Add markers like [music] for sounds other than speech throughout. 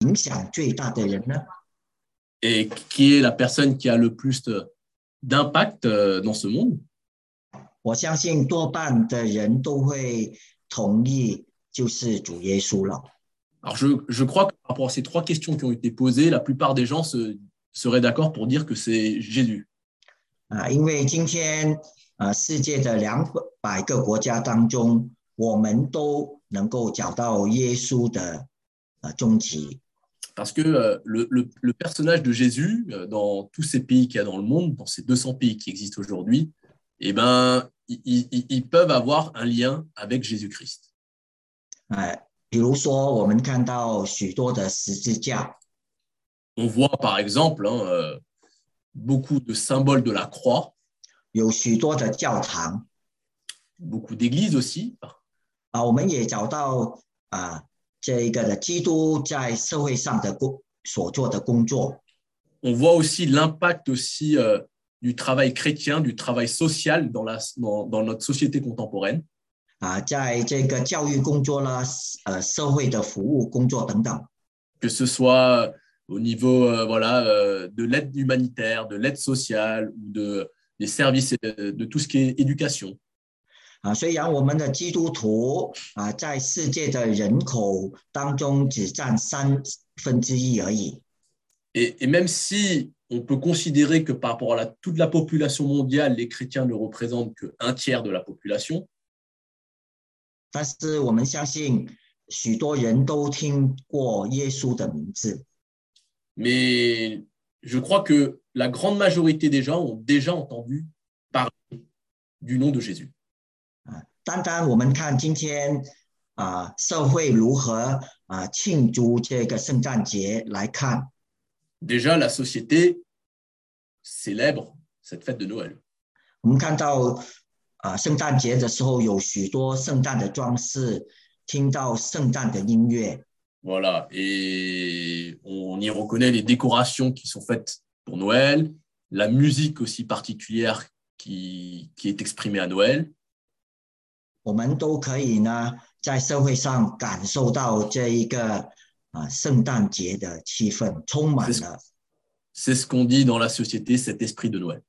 影响最大的人呢？ Et qui est la personne qui a le plus de- d'impact euh, dans ce monde 我相信多半的人都会同意，就是主耶稣了。 Alors, je, je crois que par rapport à ces trois questions qui ont été posées, la plupart des gens se- seraient d'accord pour dire que c'est Jésus. 啊，因为今天啊，世界的两百个国家当中，我们都能够找到耶稣的呃踪迹 Parce que euh, le, le- le personnage de Jésus, euh, dans tous ces pays qu'il y a dans le monde, dans ces 200 pays qui existent aujourd'hui, eh ben, ils, ils- ils peuvent avoir un lien avec Jésus-Christ. 啊。比如说，我们看到许多的十字架 On voit par exemple hein, euh, beaucoup de symboles de la croix, 有许多的教堂 beaucoup d'églises aussi. 啊，我们也找到啊 这一个的基督在社会上的工所做的工作 On voit aussi l'impact aussi euh, du travail chrétien, du travail social dans, la, dans, dans notre société contemporaine. 啊，在这个教育工作啦，呃，社会的服务工作等等。 que ce soit au niveau euh, voilà, euh, de l'aide humanitaire, de l'aide sociale ou de, des services, euh, de tout ce qui est éducation. 啊，虽然我们的基督徒啊，在世界的人口当中只占三分之一而已 Et, et même si on peut considérer que par rapport à la- toute la population mondiale, les chrétiens ne représentent qu'un tiers de la population, 但是我们相信许多人都听过耶稣的名字 mais je crois que la grande majorité des gens ont déjà entendu parler du nom de Jésus. 啊。单单我们看今天啊，社会如何啊庆祝这个圣诞节来看 Déjà, la société célèbre cette fête de Noël. 我们看到啊，圣诞节的时候有许多圣诞的装饰，听到圣诞的音乐 Voilà, et on y reconnaît les décorations qui sont faites pour Noël, la musique aussi particulière qui, qui est exprimée à Noël. 我们都可以呢，在社会上感受到这一个啊圣诞节的气氛，充满了 C'est ce qu'on dit dans la société, cet esprit de Noël.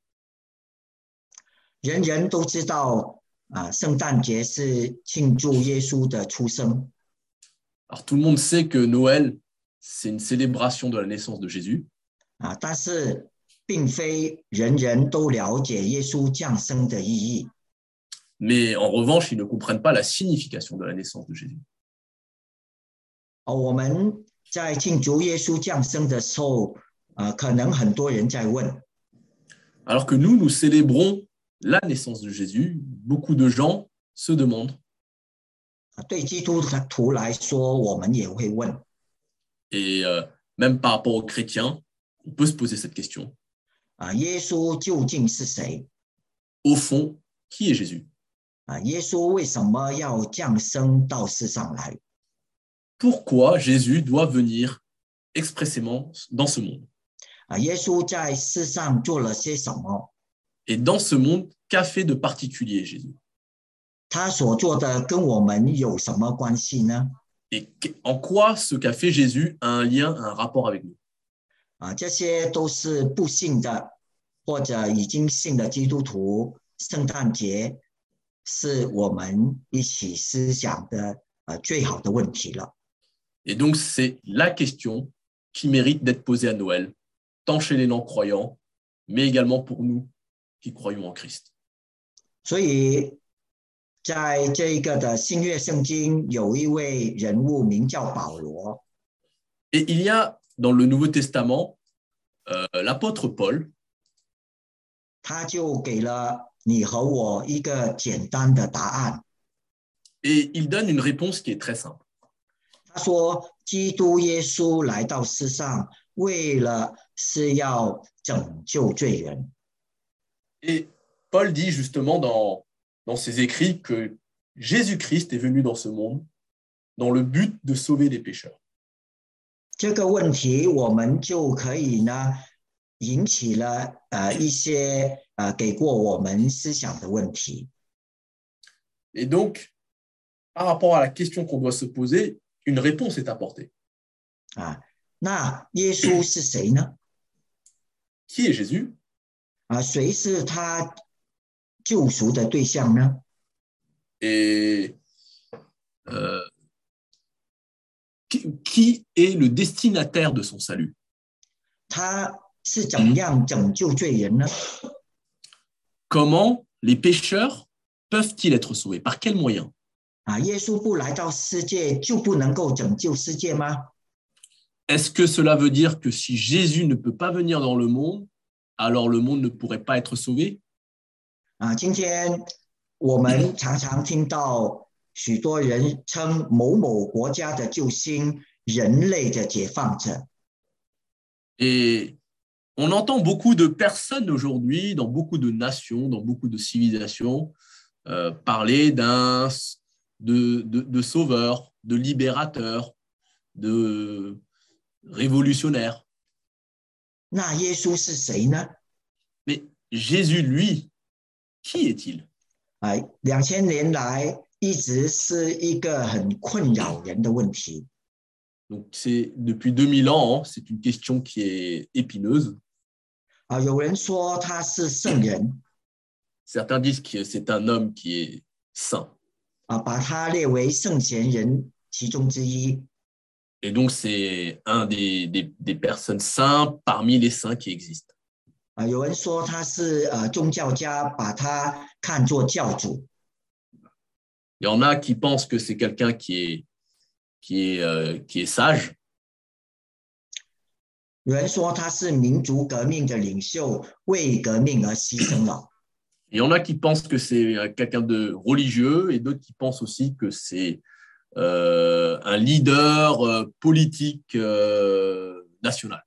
人人都知道啊，圣诞节是庆祝耶稣的出生 Alors tout le monde sait que Noël, c'est une célébration de la naissance de Jésus, 啊，但是并非人人都了解耶稣降生的意义 mais en revanche, ils ne comprennent pas la signification de la naissance de Jésus. Alors que nous, nous célébrons la naissance de Jésus, beaucoup de gens se demandent. Et euh, même par rapport aux chrétiens, on peut se poser cette question. Au fond, qui est Jésus? 啊，耶稣为什么要降生到世上来？ Pourquoi Jésus doit venir expressément dans ce monde 啊，耶稣在世上做了些什么？ Et dans ce monde, qu'a fait de particulier Jésus 他所做的跟我们有什么关系呢？ Et qu- en quoi ce qu'a fait Jésus a un lien, un rapport avec nous 啊，这些都是不信的或者已经信的基督徒，圣诞节 是我们一起思想的呃最好的问题了。 Et donc, c'est la question qui mérite d'être posée à Noël, tant chez les non-croyants, mais également pour nous qui croyons en Christ. 所以，在这一个的新约圣经，有一位人物名叫保罗 Et il y a dans le Nouveau Testament euh, l'apôtre Paul 他就给了 你和我一个简单的答案。 et il donne une réponse qui est très simple. 他说：“基督耶稣来到世上，为了是要拯救罪人。 Et Paul dit justement dans, dans ses écrits que Jésus-Christ est venu dans ce monde dans le but de sauver les pécheurs. ”这个问题，我们就可以呢引起了呃一些 呃给过我们思想的问题 Et donc, par rapport à la question qu'on doit se poser, une réponse est apportée. 啊。 那耶稣是谁呢？ Qui [coughs] est Jésus 啊，谁是他救赎的对象呢？ Et euh, qui, qui est le destinataire de son salut 他是怎样拯救罪人呢？ Comment les pécheurs peuvent-ils être sauvés Par quels moyens 啊，耶稣不来到世界就不能够拯救世界吗？ Est-ce que cela veut dire que si Jésus ne peut pas venir dans le monde, alors le monde ne pourrait pas être sauvé 啊，今天我们常常听到许多人称某某国家的救星人类的解放者 Et on entend beaucoup de personnes aujourd'hui, dans beaucoup de nations, dans beaucoup de civilisations, euh, parler d'un de, de, de, sauveur, de libérateur, de révolutionnaire. Mais Jésus, lui, qui est-il? Donc, depuis 2000 ans, hein, c'est une question qui est épineuse. 啊，有人说他是圣人， Certains disent que c'est un homme qui est saint. 啊，把他列为圣贤人其中之一。 Et donc, c'est un des, des, des personnes saintes parmi les saints qui existent. 啊，有人说他是呃宗教家，把他看作教主。 Il y en a qui pensent que c'est quelqu'un qui est, qui, est, euh, qui est sage. 有人说他是民族革命的领袖，为革命而牺牲了。 Il y en a qui pensent que c'est euh, quelqu'un de religieux et d'autres qui pensent aussi que c'est euh, un leader euh, politique euh, national.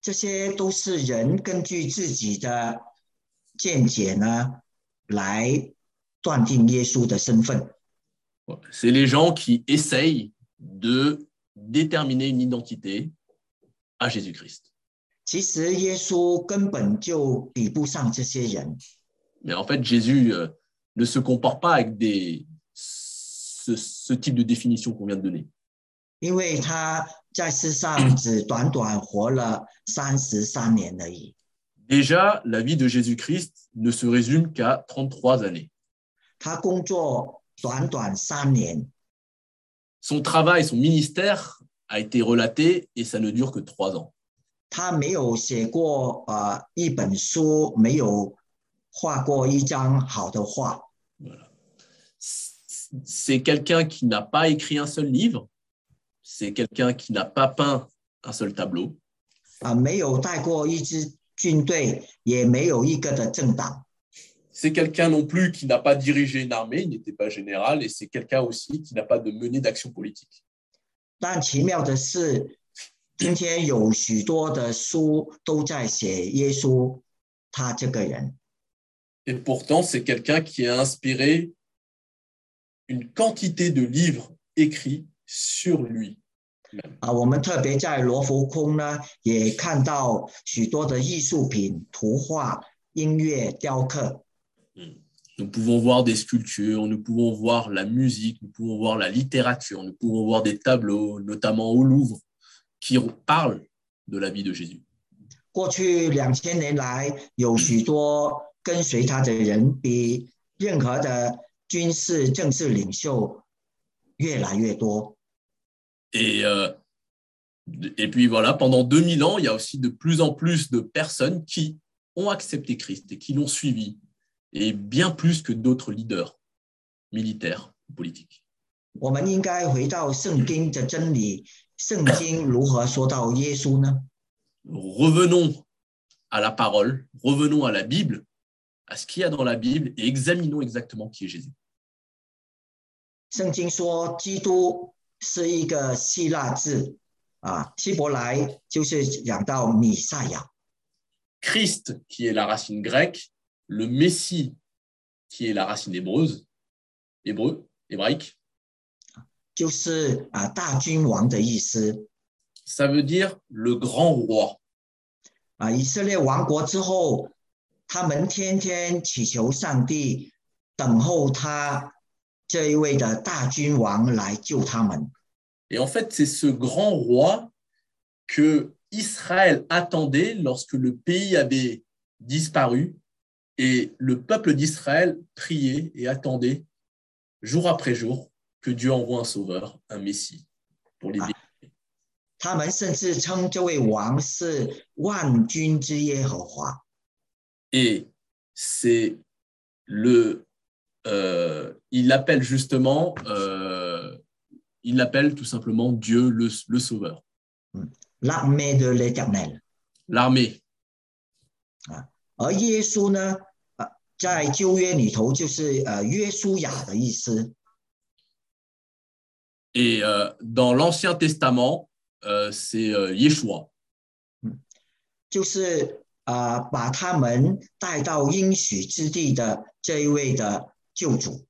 这些都是人根据自己的见解呢，来断定耶稣的身份。 C'est les gens qui essayent de déterminer une identité à Jésus-Christ. Mais en fait, Jésus euh, ne se compare pas avec des, ce, ce type de définition qu'on vient de donner. Déjà, la vie de Jésus-Christ ne se résume qu'à 33 années. Son travail, son ministère a été relaté et ça ne dure que trois ans. 他没有写过呃一本书，没有画过一张好的画。 C'est quelqu'un qui n'a pas écrit un seul livre, c'est quelqu'un qui n'a pas peint un seul tableau, 啊，没有带过一支军队，也没有一个的政党， c'est quelqu'un non plus qui n'a pas dirigé une armée, il n'était pas général, et c'est quelqu'un aussi qui n'a pas de menée d'action politique. 但奇妙的是，今天有许多的书都在写耶稣他这个人 Et pourtant, c'est quelqu'un qui a inspiré une quantité de livres écrits sur lui. 啊。我们特别在罗浮宫呢，也看到许多的艺术品、图画、音乐、雕刻。Nous pouvons voir des sculptures, nous pouvons voir la musique, nous pouvons voir la littérature, nous pouvons voir des tableaux, notamment au Louvre, qui parlent de la vie de Jésus. Euh, et, puis voilà, pendant 2000 ans, il y a aussi de plus en plus de personnes qui ont accepté Christ et qui l'ont suivi et bien plus que d'autres leaders militaires ou politiques. Revenons à la parole, revenons à la Bible, à ce qu'il y a dans la Bible et examinons exactement qui est Jésus. Christ, qui est la racine grecque, le Messie, qui est la racine hébreuse, hébreu, hébraïque, ça veut dire le grand roi. Et en fait, c'est ce grand roi que Israël attendait lorsque le pays avait disparu. et le peuple d'Israël priait et attendait jour après jour que Dieu envoie un sauveur, un Messie pour les Ah. délivrer. 他们甚至称这位王是万军之耶和华。 Et c'est le. euh, il l'appelle justement. euh, il l'appelle tout simplement Dieu le, le Sauveur. l'armée de l'éternel。 L'armée. 而耶稣呢，呃，在旧约里头就是呃约书亚的意思，Et euh, dans l'Ancien Testament, euh, c'est euh, Yeshua. 就是呃把他们带到应许之地的这一位的救主。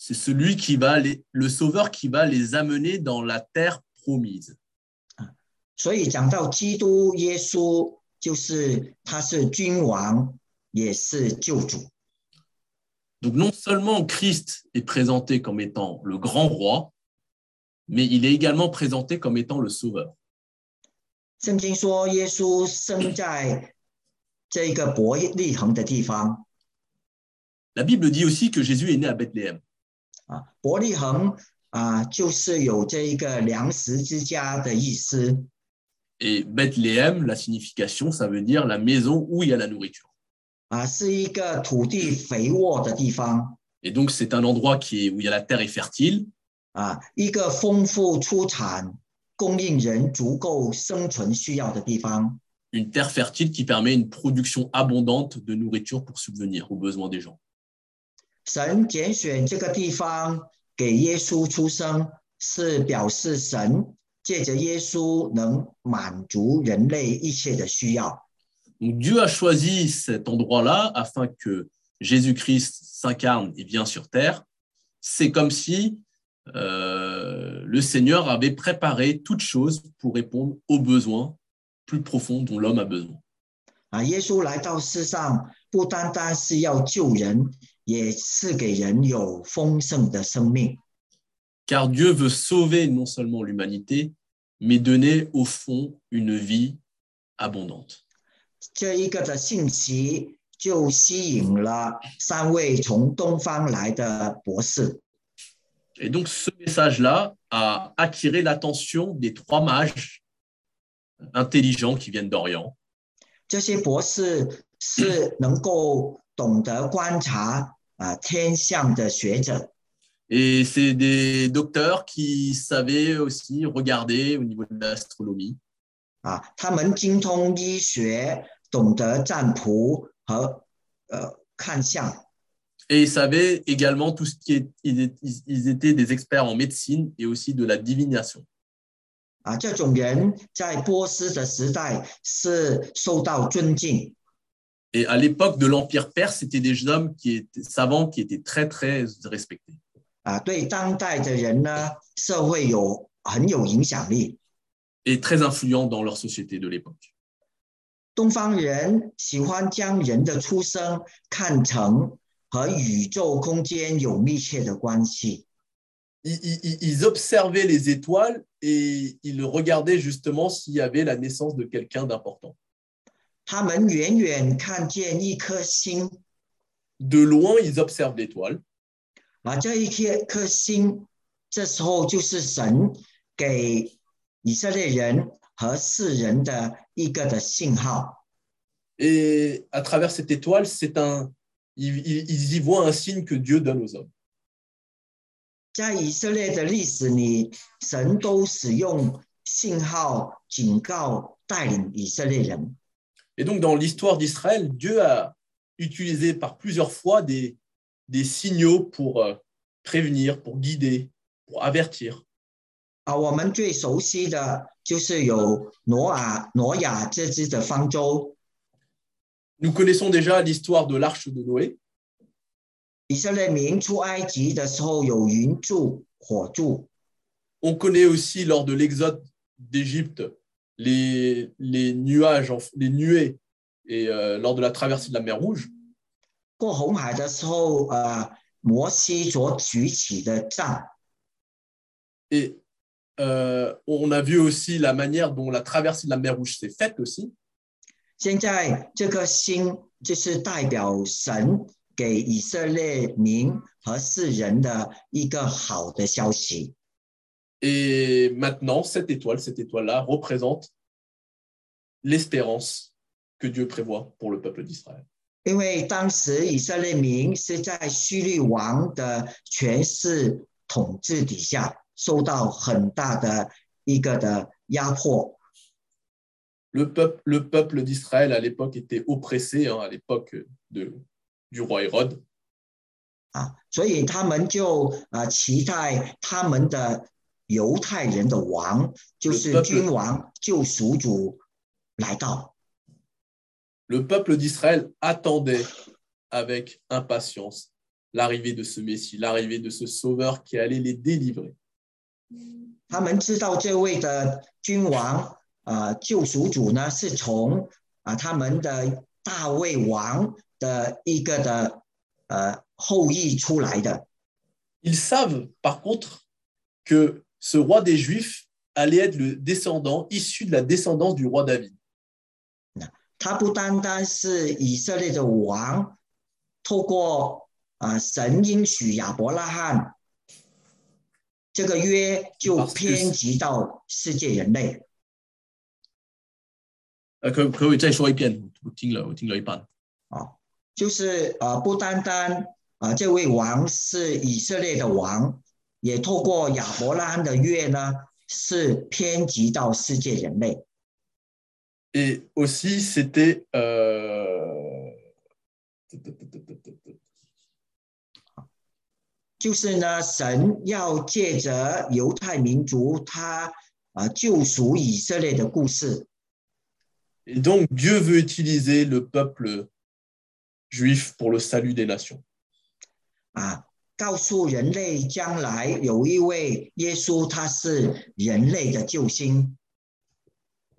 C'est celui qui va les, le Sauveur qui va les amener dans la terre promise. 所以讲到基督耶稣，就是他是君王，也是救主。Donc non seulement Christ est présenté comme étant le grand roi, mais il est également présenté comme étant le Sauveur. 圣经说，耶稣生在这个伯利恒的地方 La Bible dit aussi que Jésus est né à Bethléem. 啊，伯利恒啊，就是有这一个粮食之家的意思。Et Bethléem, la signification, ça veut dire la maison où il y a la nourriture. Ah, et donc, c'est un endroit où il y a la terre est fertile. Ah, une terre fertile qui permet une production abondante de nourriture pour subvenir aux besoins des gens. 神拣选这个地方给耶稣出生，是表示神借着耶稣能满足人类一切的需要。 Donc Dieu a choisi cet endroit-là afin que Jésus-Christ s'incarne et vient sur terre. C'est comme si euh, le Seigneur avait préparé toutes choses pour répondre aux besoins plus profonds dont l'homme a besoin. 啊，耶稣来到世上，不单单是要救人，也是给人有丰盛的生命。 Car Dieu veut sauver non seulement l'humanité, mais donner au fond une vie abondante. Et donc ce message-là a attiré l'attention des trois mages intelligents qui viennent d'Orient. Et c'est des docteurs qui savaient aussi regarder au niveau de l'astronomie. Ah, et ils savaient également tout ce qui est, ils étaient des experts en médecine et aussi de la divination. Et à l'époque de l'Empire perse, c'était des hommes qui étaient savants qui étaient très très respectés. 啊，对当代的人呢，社会有很有影响力。 Et très influents dans leur société de l'époque. 东方人喜欢将人的出生看成和宇宙空间有密切的关系。 Ils, ils- ils observaient les étoiles et ils regardaient justement s'il y avait la naissance de quelqu'un d'important. 他们远远看见一颗星 De loin, ils observent l'étoile. 啊，这一颗颗星，这时候就是神给以色列人和世人的一个的信号。 Et à travers cette étoile, c'est un, ils, ils- ils y voient un signe que Dieu donne aux hommes. 在以色列的历史里，神都使用信号警告带领以色列人。 Et donc, dans l'histoire d'Israël, Dieu a utilisé par plusieurs fois des, des signaux pour euh, prévenir, pour guider, pour avertir. 啊，我们最熟悉的就是有挪亚挪亚这只的方舟， Nous connaissons déjà l'histoire de l'arche de Noé. 以色列民出埃及的时候有云柱火柱， On connaît aussi lors de l'exode d'Égypte les, les nuages, en- les nuées, et euh, lors de la traversée de la mer Rouge. 过红海的时候，呃，摩西所举起的杖， Et euh, on a vu aussi la manière dont la traversée de la mer Rouge s'est faite aussi. 现在这颗星就是代表神给以色列民和世人的一个好的消息。 Et maintenant, cette étoile, cette étoile-là représente l'espérance que Dieu prévoit pour le peuple d'Israël. 因为当时以色列民是在希律王的权势统治底下，受到很大的一个的压迫。Le peuple, le peuple d'Israël à l'époque était oppressé, hein, à l'époque de, du roi Hérode. 啊，所以他们就啊、呃期待他们的犹太人的王，就是君王、救赎主来到。Le peuple d'Israël attendait avec impatience l'arrivée de ce Messie, l'arrivée de ce Sauveur qui allait les délivrer. Ils savent par contre que ce roi des Juifs allait être le descendant issu de la descendance du roi David. 他不单单是以色列的王，透过啊、神应许亚伯拉罕这个约，就偏及到世界人类。Euh, que- que- 再说一遍，我听了，我听了一半。啊就是呃，不单单啊、这位王是以色列的王，也透过亚伯拉罕的约呢，是偏及到世界人类。Et aussi, c'était. euh, 就是呢，神要借着犹太民族他啊、救赎以色列的故事， Et donc, Dieu veut utiliser le peuple juif pour le salut des nations. 啊，告诉人类将来有一位耶稣，他是人类的救星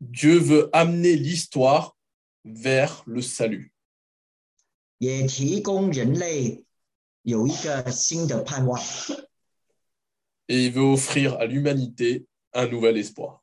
Dieu veut amener l'histoire vers le salut. Et il veut offrir à l'humanité un nouvel espoir.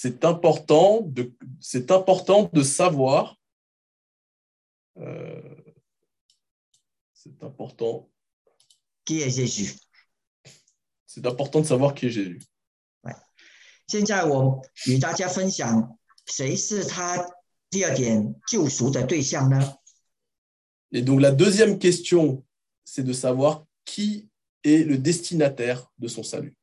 C'est important de, c'est important de savoir. euh, c'est important, Qui est Jésus？ c'est important de savoir qui est Jésus. 现在我与大家分享，谁是他第二点救赎的对象呢？ Et donc la deuxième question, c'est de savoir qui est le destinataire de son salut.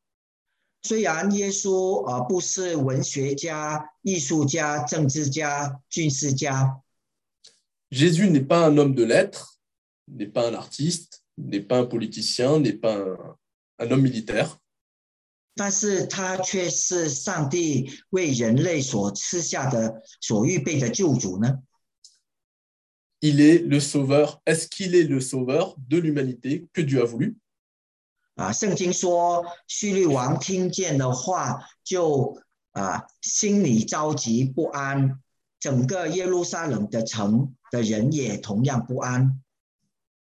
虽然耶稣啊、呃不是文学家、艺术家、政治家、军事家， Jésus n'est pas un homme de lettres, n'est pas un artiste, n'est pas un politicien, n'est pas un, un homme militaire. 但是他却是上帝为人类所赐下的、所预备的救主呢？ Il est le sauveur. Est-ce qu'il est le sauveur de l'humanité que Dieu a voulu 啊，圣经说，叙利王听见的话，就啊心里着急不安，整个耶路撒冷的城的人也同样不安。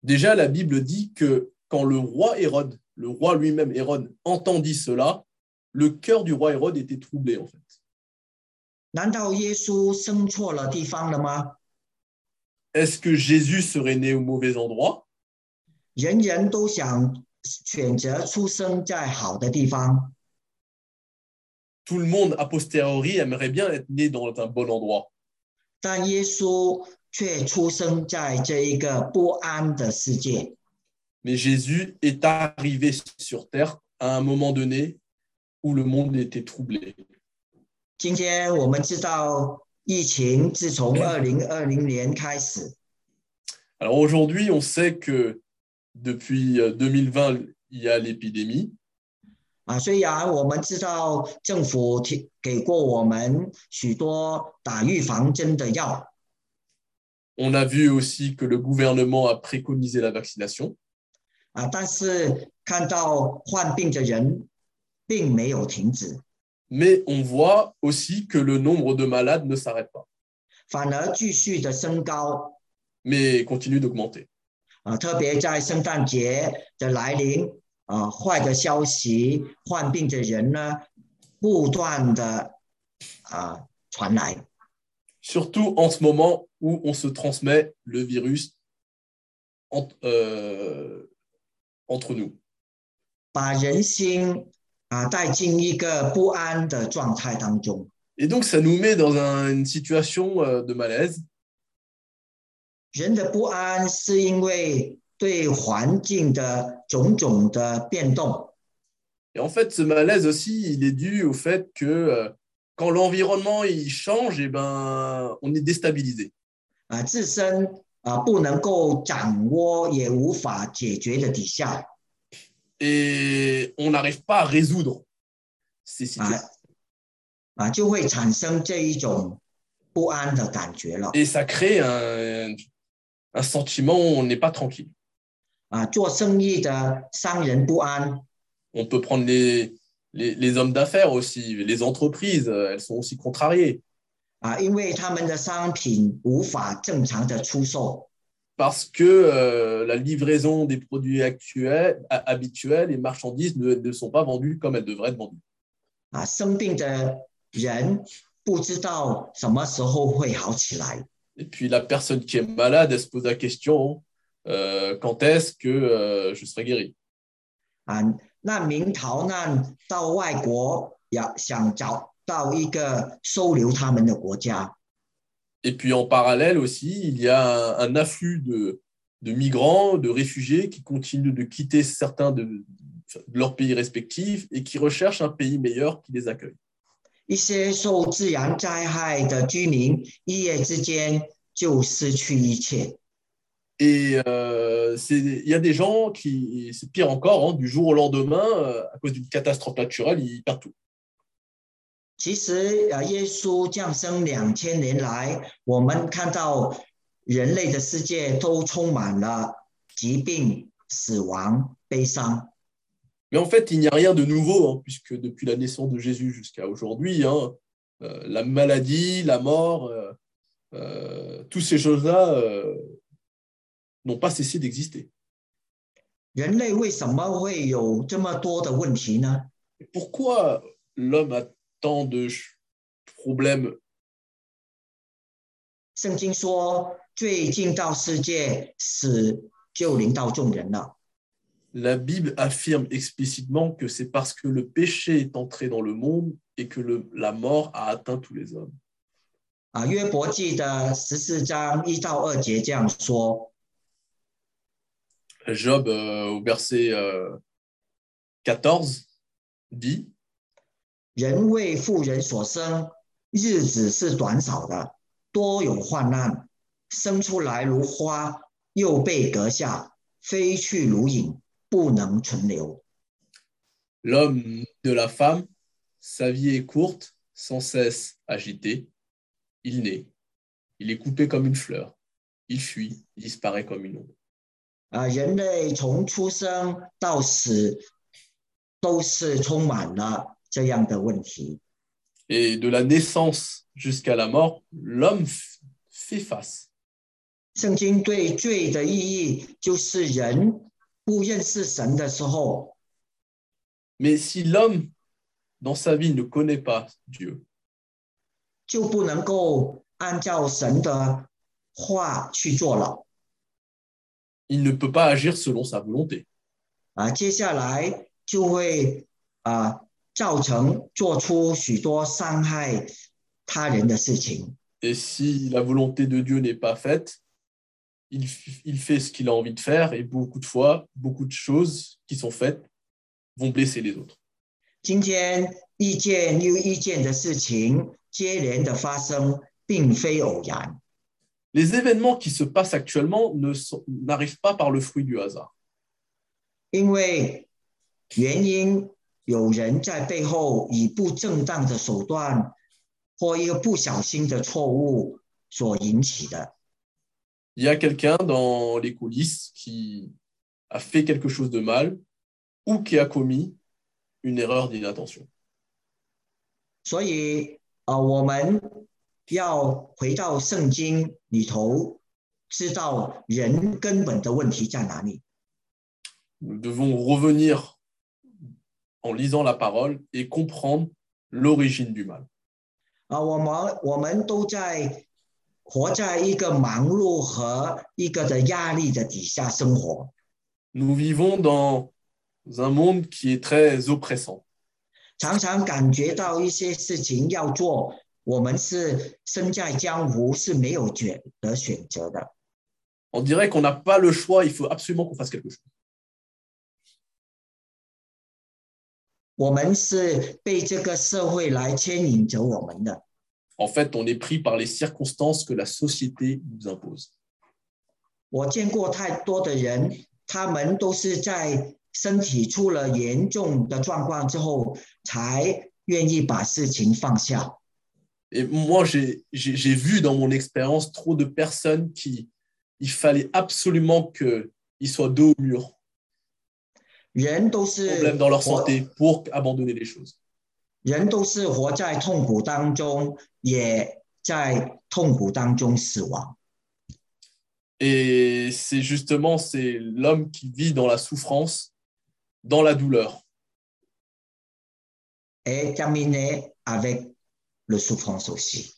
Déjà, la Bible dit que quand le roi Hérode, le roi lui-même Hérode, entendit cela, le cœur du roi Hérode était troublé en fait. 难道耶稣生错了地方了吗？ Est-ce que Jésus serait né au mauvais endroit 人人都想 选择出生在好的地方， Tout le monde, a posteriori, aimerait bien être né dans un bon endroit. 但耶稣却出生在这一个不安的世界。 Mais Jésus est arrivé sur terre à un moment donné où le monde était troublé. 今天我们知道，疫情自从二零二零年开始， Alors aujourd'hui, on sait que depuis euh, 2020, il y a l'épidémie. On a vu aussi que le gouvernement a préconisé la vaccination. Mais on voit aussi que le nombre de malades ne s'arrête pas. Mais continue d'augmenter. 啊，特别在圣诞节的来临，啊，坏的消息，患病的人呢，不断的啊传来。 Surtout en ce moment où on se transmet le virus en- euh, entre nous. 把人心啊带进一个不安的状态当中。 Et donc, ça nous met dans un- une situation euh, de malaise. 人的不安是因为对环境的种种的变动 Et en fait, ce malaise aussi, il est dû au fait que euh, quand l'environnement il change, eh ben, on est déstabilisé. 啊，自身啊不能够掌握也无法解决的底下 Et on n'arrive pas à résoudre ces situations. 啊，就会产生这一种不安的感觉了。 Et ça crée un, un sentiment où on n'est pas tranquille. On peut prendre les, les, hommes d'affaires aussi, les entreprises, elles sont aussi contrariées. Parce que euh, la livraison des produits actuels, habituels et marchandises ne, ne, sont pas vendues comme elles devraient être vendues. Ah, 生病的人不知道什么时候会好起来 Et puis la personne qui est malade, elle se pose la question euh, quand est-ce que euh, je serai guéri 啊，难民逃难到外国，要想找到一个收留他们的国家 Et puis en parallèle aussi, il y a un, un afflux de, de migrants, de réfugiés qui continuent de quitter certains de, de leurs pays respectifs et qui recherchent un pays meilleur qui les accueille. 一些受自然灾害的居民一夜之间就失去一切 Et euh, c'est- il y a des gens qui, c'est pire encore, hein, du jour au lendemain, euh, à cause d'une catastrophe naturelle, ils perdent tout. 其实啊，耶稣降生两千年来，我们看到人类的世界都充满了疾病、死亡、悲伤。Mais en fait, il n'y a rien de nouveau, hein, puisque depuis la naissance de Jésus jusqu'à aujourd'hui, hein, euh, la maladie, la mort, euh, euh, toutes ces choses-là euh, n'ont pas cessé d'exister. 人类为什么会有这么多的问题呢？ Et Pourquoi l'homme a tant de ch- problèmes 圣经说，罪进到世界，死就临到众人了。 La Bible affirme explicitement que c'est parce que le péché est entré dans le monde et que le- la mort a atteint tous les hommes. 啊，约伯记的十四章一到二节这样说： Job, euh, au verset euh, 14, dit 人为妇人所生，日子是短少的，多有患难，生出来如花，又被割下，飞去如影，不能存留。 L'homme de la femme, sa vie est courte, sans cesse agitée. Il naît, il est coupé comme une fleur, il fuit, il disparaît comme une ombre. 啊，人类从出生到死，都是充满了这样的问题。 Et de la naissance jusqu'à la mort, l'homme f- fait face. 圣经对罪的意义，就是人 不认识神的时候， Mais si l'homme, dans sa vie, ne connaît pas Dieu, 就不能够按照神的话去做了 Il ne peut pas agir selon sa volonté. 啊。接下来就会啊造成做出许多伤害他人的事情。 Et si la volonté de Dieu n'est pas faite, il, f- il fait ce qu'il a envie de faire et beaucoup de fois, beaucoup de choses qui sont faites vont blesser les autres. 今天意见又意见的事情接连的发生，并非偶然。 Les événements qui se passent actuellement ne sont- n'arrivent pas par le fruit du hasard. 因为原因有人在背后以不正当的手段或一个不小心的错误所引起的。 Il y a quelqu'un dans les coulisses qui a fait quelque chose de mal ou qui a commis une erreur d'inattention. 所以，呃，我们要回到圣经里头，知道人根本的问题在哪里。 Nous devons revenir en lisant la parole et comprendre l'origine du mal. 啊，我们我们都在 活在一个忙碌和一个的压力的底下生活。Nous vivons dans un monde qui est très oppressant. 常常感觉到一些事情要做，我们是身在江湖是没有选择选择的。On dirait qu'on n'a pas le choix, il faut absolument qu'on fasse quelque chose. 我们是被这个社会来牵引着我们的。en fait, on est pris par les circonstances que la société nous impose. Et moi, j'ai vu dans mon expérience trop de personnes qui, il fallait absolument qu'ils soient dos au mur. problème dans leur santé pour abandonner les choses. 人都是活在痛苦当中，也在痛苦当中死亡。 Et c'est justement c'est l'homme qui vit dans la souffrance, dans la douleur. et terminer avec le souffrance aussi。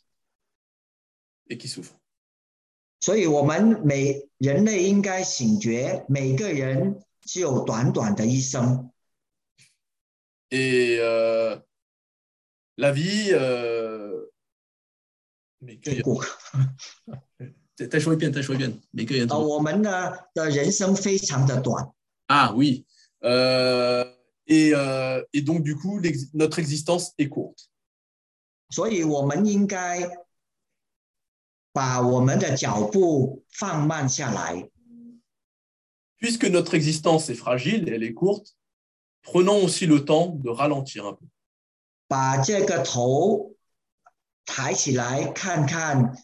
et qui souffre. 所以，我们每人类应该醒觉，每个人只有短短的一生， Et euh, la vie. Euh... Mais que... [laughs] Ah oui. Euh, et, euh, et, donc, du coup, ex notre existence est courte. Puisque notre existence est fragile, et elle est courte, prenons aussi le temps de ralentir un peu. 把这个头抬起来看看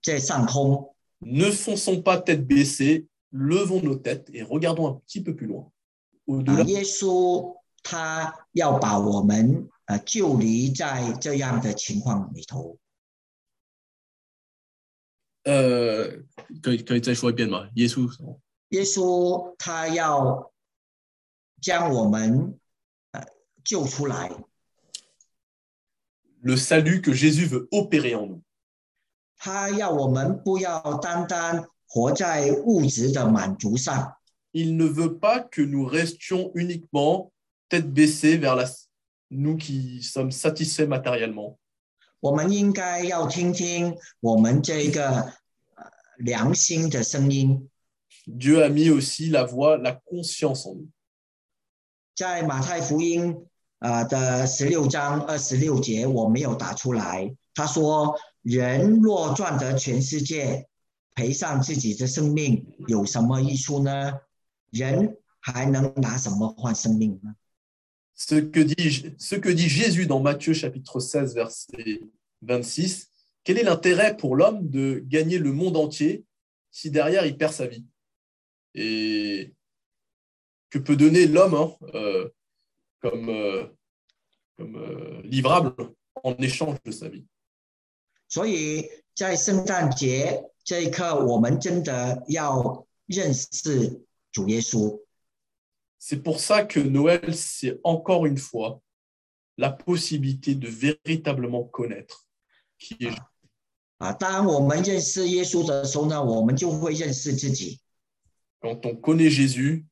这上空，Ne fonçons pas tête baissée, levons nos têtes et regardons un petit peu plus loin. 耶稣他要把我们呃救离在这样的情况里头。euh, que- que t'as joué bien, moi. Jésus. 耶稣他要将我们呃救出来，le salut que Jésus veut opérer en nous. Il ne veut pas que nous restions uniquement tête baissée vers la, nous qui sommes satisfaits matériellement. Dieu a mis aussi la voix, la conscience en nous. 在马太福音啊的十六章二十六节，我没有打出来。他说：“人若赚得全世界，赔上自己的生命，有什么益处呢？人还能拿什么换生命呢？” Ce que, dit, ce que dit Jésus dans Matthieu chapitre 16, verset 26, quel est l'intérêt pour l'homme de gagner le monde entier si derrière il perd sa vie Et que peut donner l'homme hein, euh, comme, euh, comme euh, livrable en échange de sa vie 所以在圣诞节这一刻，我们真的要认识主耶稣。 C'est pour ça que Noël, c'est encore une fois la possibilité de véritablement connaître qui est 啊。当我们认识耶稣的时候呢，我们就会认识自己。 Quand on connaît Jésus,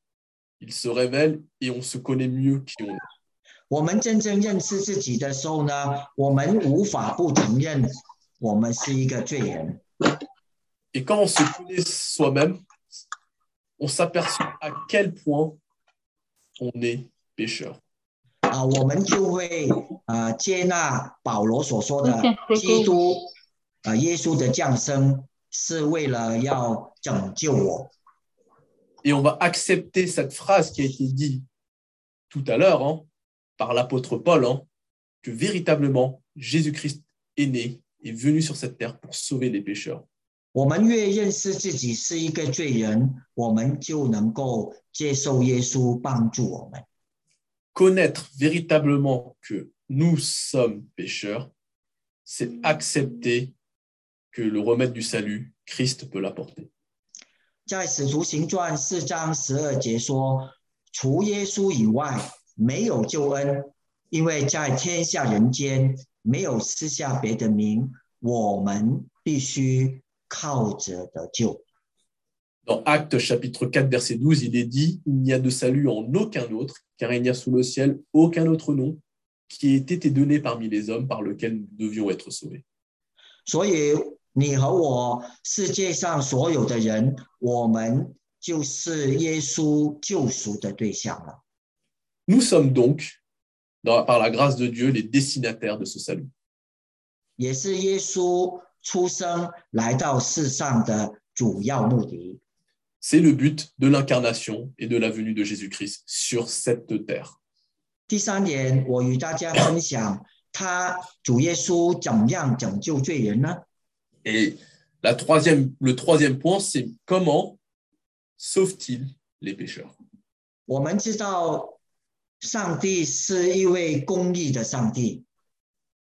il se révèle et on se connaît mieux qui on est. 我们真正认识自己的时候呢，我们无法不承认我们是一个罪人。 Et quand on se connaît soi-même, on s'aperçoit à quel point on est pécheur. 啊，我们就会啊接纳保罗所说的，基督啊耶稣的降生是为了要拯救我。 et on va accepter cette phrase qui a été dite tout à l'heure hein, par l'apôtre Paul, hein, que véritablement Jésus-Christ est né, est venu sur cette terre pour sauver les pécheurs. Connaître véritablement que nous sommes pécheurs, c'est accepter que le remède du salut, Christ peut l'apporter. 在使徒行传四章十二节说：“除耶稣以外，没有救恩，因为在天下人间没有赐下别的名，我们必须靠着得救。” Dans Actes chapitre 4, verset 12, il est dit, Il n'y a de salut en aucun autre, car il n'y a sous le ciel aucun autre nom qui ait été donné parmi les hommes par lequel nous devions être sauvés. 所以 你和我，世界上所有的人，我们就是耶稣救赎的对象了。 Nous sommes donc, dans- par la grâce de Dieu, les destinataires de ce salut. 也是耶稣出生来到世上的主要目的。 C'est le but de l'incarnation et de la venue de Jésus-Christ sur cette terre. 第三点，我与大家分享，他主耶稣怎么样拯救罪人呢？ Et la troisième, le troisième point, c'est comment sauve-t-il les pécheurs 我们知道，上帝是一位公义的上帝，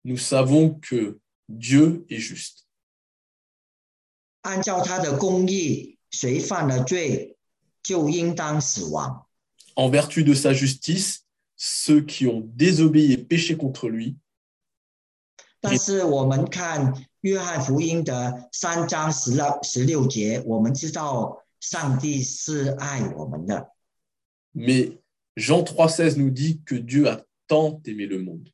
Nous savons que Dieu est juste. 按照他的公义，谁犯了罪，就应当死亡。 En vertu de sa justice, ceux qui ont désobéi et péché contre lui 但是我们看约翰福音的三章十六十六节，我们知道上帝是爱我们的。Mais Jean 3,16 nous dit que Dieu a tant aimé le monde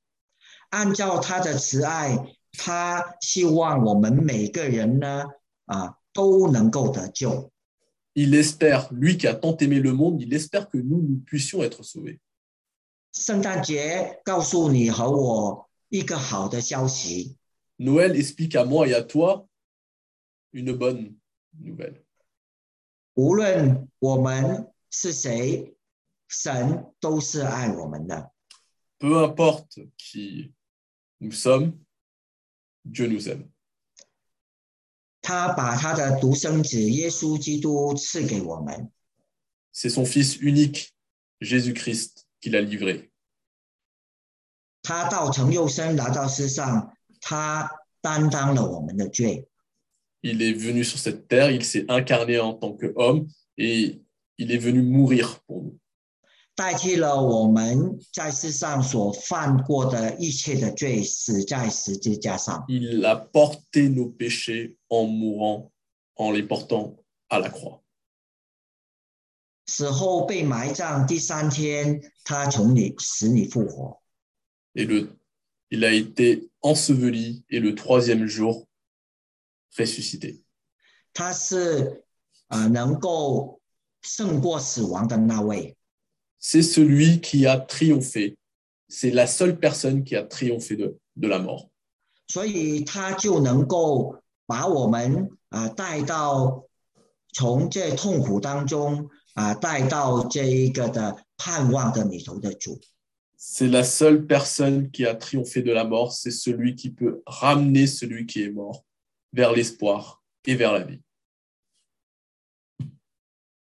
按照他的慈爱，他希望我们每个人呢，啊，都能够得救。Il espère, lui qui a tant aimé le monde, il espère que nous, nous puissions être sauvés. 圣诞节告诉你和我 Noël explique à moi et à toi une bonne nouvelle. Peu importe qui nous sommes, Dieu nous aime. C'est son Fils unique, Jésus-Christ, qui l'a livré. 他道成肉身来到世上，他担当了我们的罪。Il est venu sur cette terre, il s'est incarné en tant que homme et il est venu mourir pour nous. 代替了我们在世上所犯过的一切的罪，死在十字架上。Il a porté nos péchés en mourant, en les portant à la croix. 死后被埋葬，第三天他从你死里复活。et le, il a été enseveli et le troisième jour ressuscité. C'est celui qui a triomphé. C'est la seule personne qui a triomphé de, de la mort 所以他就能够把我们啊、带到从这痛苦当中啊、带到这一个的盼望的里头的主。 C'est la seule personne qui a triomphé de la mort. C'est celui qui peut ramener celui qui est mort vers l'espoir et vers la vie.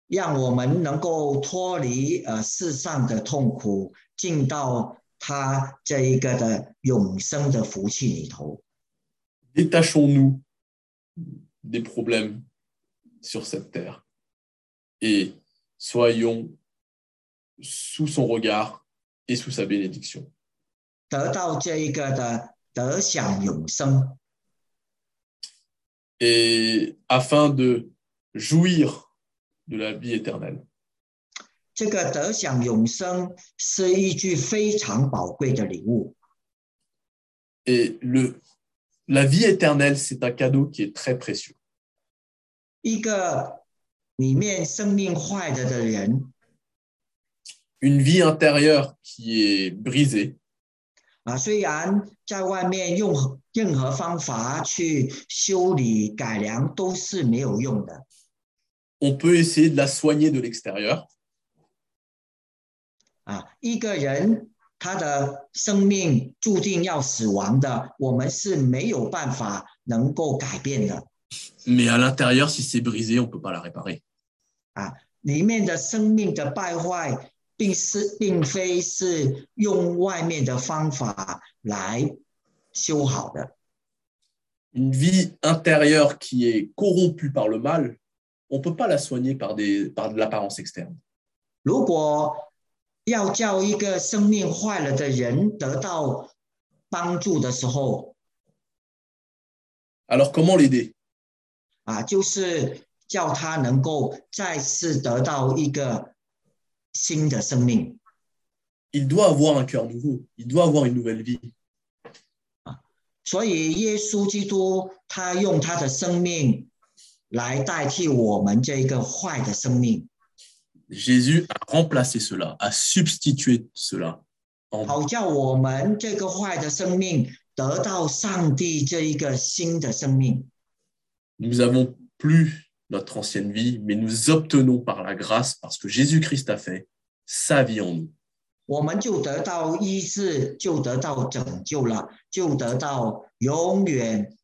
让我们能够脱离呃世上的痛苦，进到他这一个的永生的福气里头。 Détachons-nous des problèmes sur cette terre et soyons sous son regard et sous sa bénédiction. Et afin de jouir de la vie éternelle. Et le, la vie éternelle, c'est un cadeau qui est très précieux Une vie intérieure qui est brisée, 啊，虽然在外面用任何方法去修理改良都是没有用的 on peut essayer de la soigner de l'extérieur, 啊，一个人他的生命注定要死亡的，我们是没有办法能够改变的 mais à l'intérieur, si c'est brisé, on ne peut pas la réparer. 啊。里面的生命的败坏， 并是并非是用外面的方法来修好的。Une vie intérieure qui est corrompue par le mal, on ne peut pas la soigner par, des, par de l'apparence externe. 如果要叫一个生命坏了的人得到帮助的时候，Alors comment l'aider 啊，就是叫他能够再次得到一个新的生命。 Il doit avoir un cœur nouveau, il doit avoir une nouvelle vie. 所以，耶稣基督他用他的生命来代替我们这个坏的生命， Jésus a remplacé cela, a substitué cela. en 好叫我们这个坏的生命得到上帝这一个新的生命。 Nous n'avons plus notre ancienne vie, mais nous obtenons par la grâce, parce que Jésus-Christ a fait, sa vie en nous. 我们就得到医治，就得到拯救了，就得到永远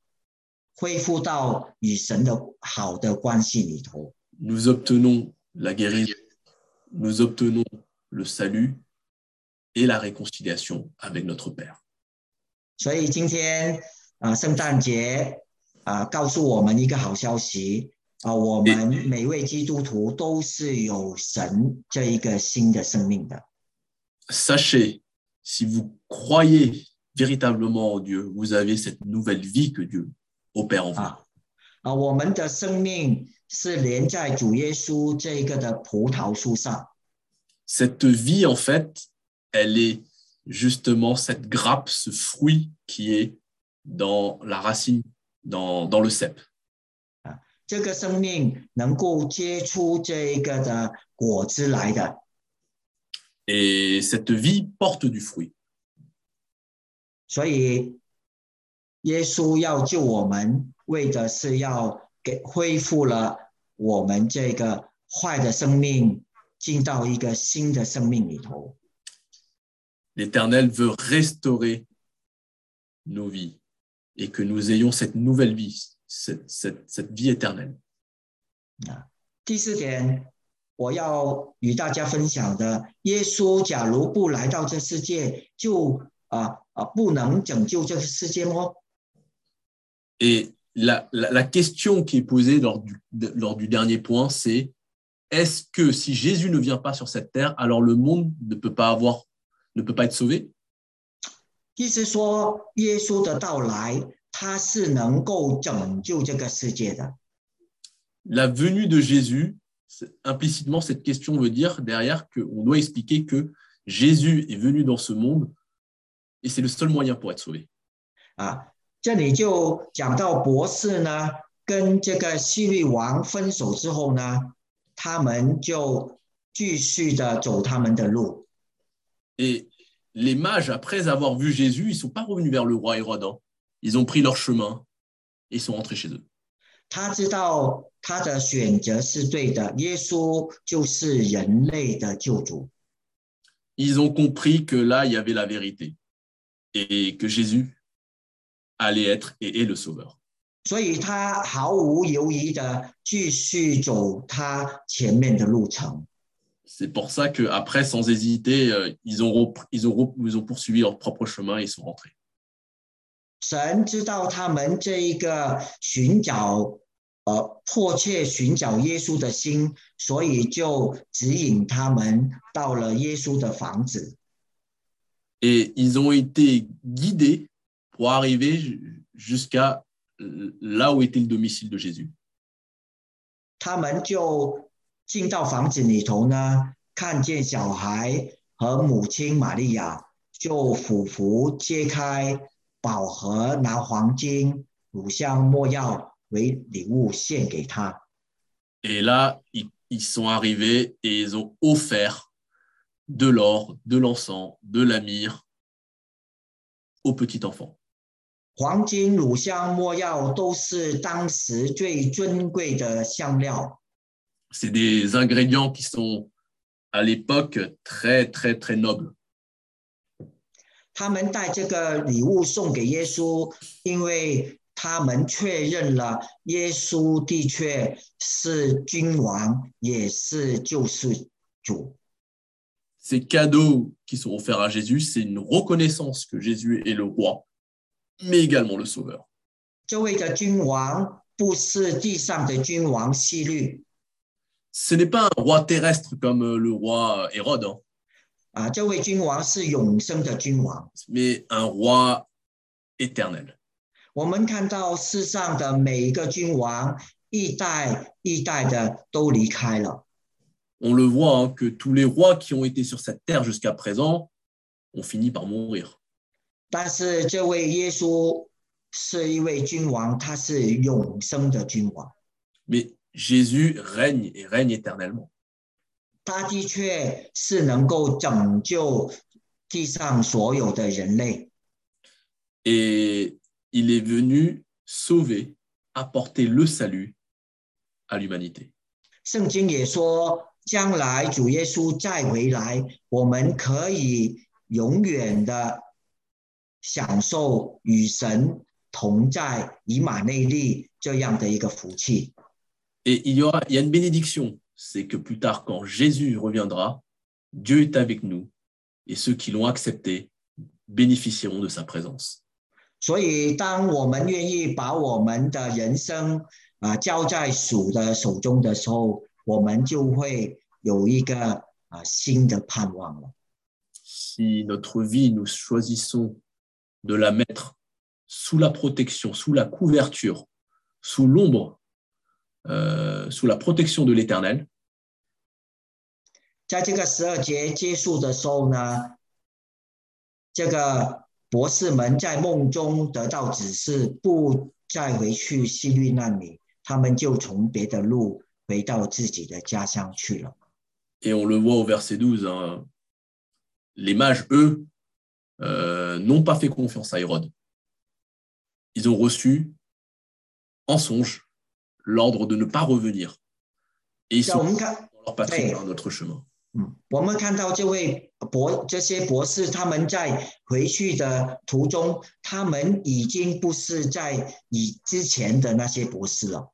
恢复到与神的好的关系里头。 Nous obtenons la guérison, nous obtenons le salut et la réconciliation avec notre Père. 所以今天啊、圣诞节啊、告诉我们一个好消息 啊、我们每位基督徒都是有神这一个新的生命的。 Sachez, si vous croyez véritablement en Dieu, vous avez cette nouvelle vie que Dieu opère en vous. 啊啊，我们的生命是连在主耶稣这一个的葡萄树上。 Cette vie, en fait, elle est justement cette grappe, ce fruit qui est dans la racine, dans, dans le cep. 这个生命能够结出这一个的果子来的，Et cette vie porte du fruit. 所以耶稣要救我们，为的是要给恢复了我们这个坏的生命，进到一个新的生命里头。L'Éternel veut restaurer nos vies et que nous ayons cette nouvelle vie, cette, cette- cette vie éternelle. 第四点，我要与大家分享的，耶稣假如不来到这世界，就啊啊不能拯救这个世界哦。 Et la, la- la question qui est posée lors du, de- lors du dernier point, c'est est-ce que si Jésus ne vient pas sur cette terre, alors le monde ne peut pas avoir, ne peut pas être sauvé 意思说，耶稣的到来， 他是能够拯救这个世界的。 La venue de Jésus, c'est- implicitement, cette question veut dire derrière qu'on doit expliquer que Jésus est venu dans ce monde et c'est le seul moyen pour être sauvé. 啊，这里就讲到博士呢，跟这个希律王分手之后呢，他们就继续的走他们的路。 Et les mages, après avoir vu Jésus, ils ne sont pas revenus vers le roi Hérode. ils ont pris leur chemin et sont rentrés chez eux. Ils ont compris que là, il y avait la vérité et que Jésus allait être et est le Sauveur. C'est pour ça qu'après, sans hésiter, euh, ils ont, poursuivi leur propre chemin et ils sont rentrés. 神知道他们这一个寻找，呃，迫切寻找耶稣的心，所以就指引他们到了耶稣的房子。Et ils ont été guidés pour arriver ju- jusqu'à euh, là où était le domicile de Jésus. 他们就进到房子里头呢，看见小孩和母亲玛利亚，就俯伏揭开 宝盒，拿黄金、乳香、没药为礼物献给他。 Et là, ils, ils sont arrivés et ils ont offert de l'or, de l'encens, de la myrrhe au petit enfant. 黄金、乳香、没药都是当时最尊贵的香料， C'est des ingrédients qui sont à l'époque très, très, très nobles. 他们带这个礼物送给耶稣，因为他们确认了耶稣的确是君王，也是救世主。 Ces cadeaux qui sont offerts à Jésus, c'est une reconnaissance que Jésus est le roi, mais également le sauveur. 这位的君王不是地上的君王希律 Ce n'est pas un roi terrestre comme euh, le roi Hérode, hein, 啊，这位君王是永生的君王。 mais un roi éternel. 我们看到世上的每一个君王，一代一代的都离开了， On le voit hein, que tous les rois qui ont été sur cette terre jusqu'à présent ont fini par mourir. 但是这位耶稣是一位君王，他是永生的君王。 Mais Jésus règne et règne éternellement. 他的确是能够拯救地上所有的人类，Et il est venu sauver, apporter le salut à l'humanité. 圣经也说，将来主耶稣再回来，我们可以永远的享受与神同在、以马内利这样的一个福气。Et il y, aura, il y a une bénédiction, c'est que plus tard, quand Jésus reviendra, Dieu est avec nous et ceux qui l'ont accepté bénéficieront de sa présence. Si notre vie, nous choisissons de la mettre sous la protection, sous la couverture, sous l'ombre, euh, sous la protection de l'Éternel, 在这个十二节结束的时候呢，这个博士们在梦中得到指示，不再回去西律那里，他们就从别的路回到自己的家乡去了。et on le voit au verset 12, hein, les mages, eux, euh, n'ont pas fait confiance à Hérode. Ils ont reçu en songe l'ordre de ne pas revenir. Et ils sont，dans leur patrie un autre chemin. 嗯，我们看到这位博这些博士，他们在回去的途中，他们已经不是在以之前的那些博士了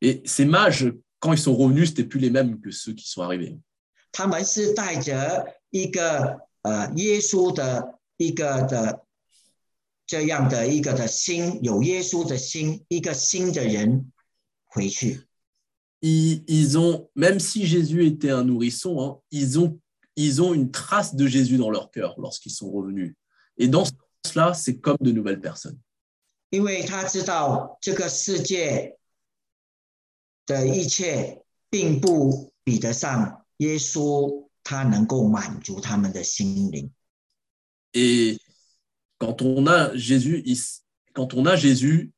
，Et ces mages, quand ils sont revenus, c'était plus les mêmes que ceux qui sont arrivés. 他们是带着一个呃耶稣的一个的这样的一个的心，有耶稣的心，一个新的人回去。ils, ils, ont, même si Jésus était un nourrisson, hein, ils, ont, une trace de Jésus dans leur cœur lorsqu'ils sont revenus. Et dans cela, c'est comme de nouvelles personnes. Et quand quand on a Jésus,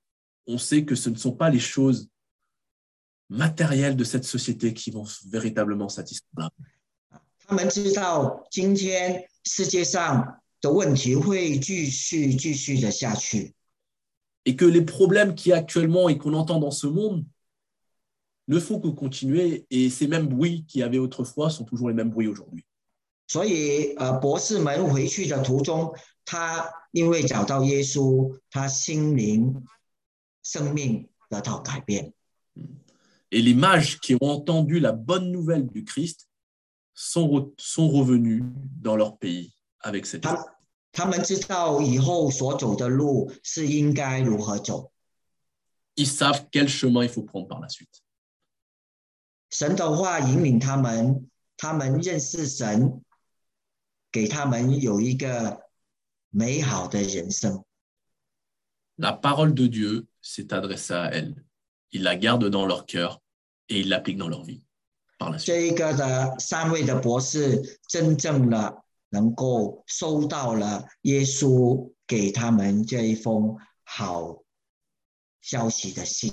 on sait que ce ne sont pas les choses matérielles de cette société qui vont véritablement satisfaire. 他们知道今天世界上的问题会继续继续的下去， Et que les problèmes qui actuellement et qu'on entend dans ce monde ne font que continuer. Et ces mêmes bruits qu'il y avait autrefois sont toujours les mêmes bruits aujourd'hui. 所以呃，博士们回去的途中，他因为找到耶稣，他心灵生命得到改变。 et les mages qui ont entendu la bonne nouvelle du Christ sont, sont revenus dans leur pays avec cette foi. Ils savent quel chemin il faut prendre par la suite. La parole de Dieu s'est adressée à elles. Ils la gardent dans leur cœur et ils l'appliquent dans leur vie par la suite. 这一个的三位的博士真正的能够收到了耶稣给他们这一封好消息的信。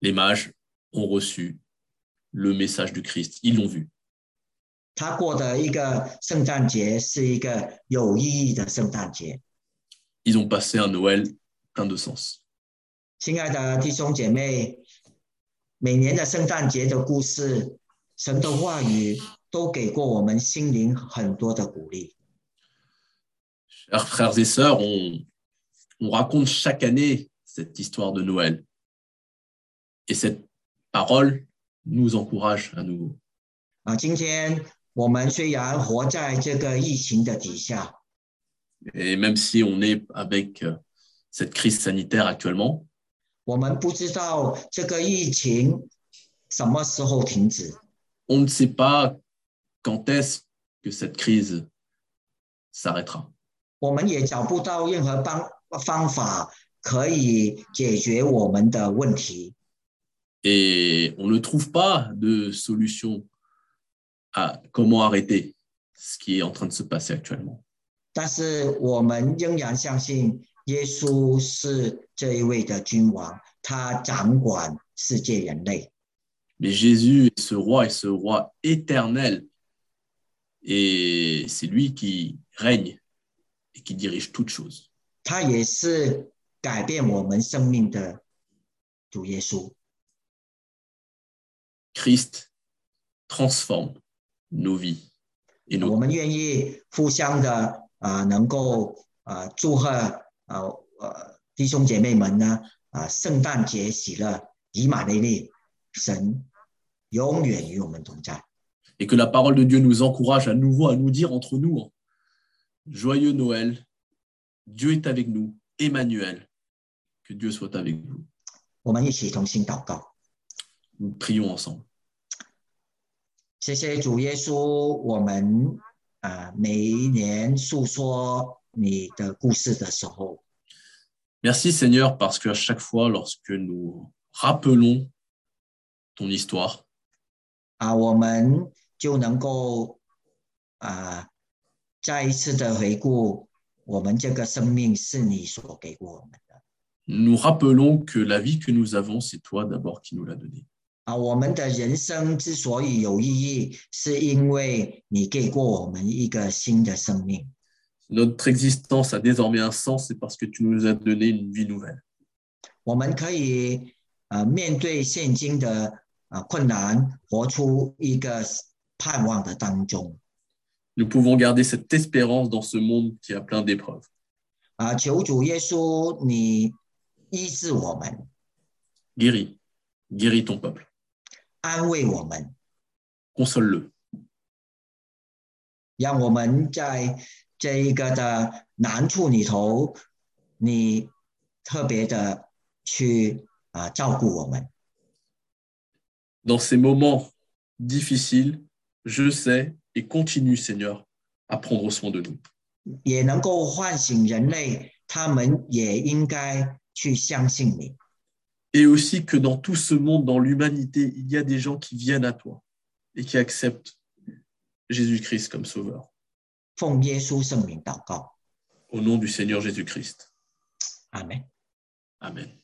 Les mages ont reçu le message du Christ. Ils l'ont vu. 他过的一个圣诞节是一个有意义的圣诞节。Ils ont passé un Noël plein de sens. 亲爱的弟兄姐妹，每年的圣诞节的故事，神的话语都给过我们心灵很多的鼓励。 Chers frères et sœurs, on, on raconte chaque année cette histoire de Noël. Et cette parole nous encourage à nouveau. 啊，今天我们虽然活在这个疫情的底下， Et même si on est avec euh, cette crise sanitaire actuellement, 我们不知道这个疫情什么时候停止， on ne sait pas quand est-ce que cette crise s'arrêtera. 我们也找不到任何方方法可以解决我们的问题。 Et on ne trouve pas de solution à comment arrêter ce qui est en train de se passer actuellement. 但是我们仍然相信 耶稣是这一位的君王，他掌管世界人类。 Mais Jésus est ce roi et ce roi éternel. Et c'est lui qui règne et qui dirige toutes choses. 他也是改变我们生命的主耶稣。 Christ transforme nos vies et 我 nos 们愿意互相的啊、呃能够啊、呃祝贺 啊呃弟兄姐妹们呢啊、圣诞节喜乐，以马内利，神永远与我们同在。 et que la parole de Dieu nous encourage à nouveau à nous dire entre nous hein, Joyeux Noël, Dieu est avec nous, Emmanuel, que Dieu soit avec vous. 我们一起同心祷告。 Nous prions ensemble. 谢谢主耶稣，我们啊、呃每一年诉说 你的故事的时候， Merci Seigneur parce qu'à chaque fois, lorsque nous rappelons ton histoire, 啊，我们就能够啊再一次的回顾，我们这个生命是你所给过我们的 nous rappelons que la vie que nous avons, c'est toi d'abord qui nous l'a donnée. 啊，我们的人生之所以有意义，是因为你给过我们一个新的生命。 notre existence a désormais un sens, c'est parce que tu nous as donné une vie nouvelle. Nous pouvons garder cette espérance dans ce monde qui a plein d'épreuves. Guéris, guéris ton peuple. Console-le. 让我们在这一个的难处里头，你特别的去啊照顾我们。 Dans ces moments difficiles, je sais et continue, Seigneur, à prendre soin de nous. 也能够唤醒人类，他们也应该去相信你。 Et aussi que dans tout ce monde, dans l'humanité, il y a des gens qui viennent à toi et qui acceptent Jésus-Christ comme sauveur. 奉耶稣圣名祷告， Au nom du Seigneur Jésus-Christ. 阿门。 Amen.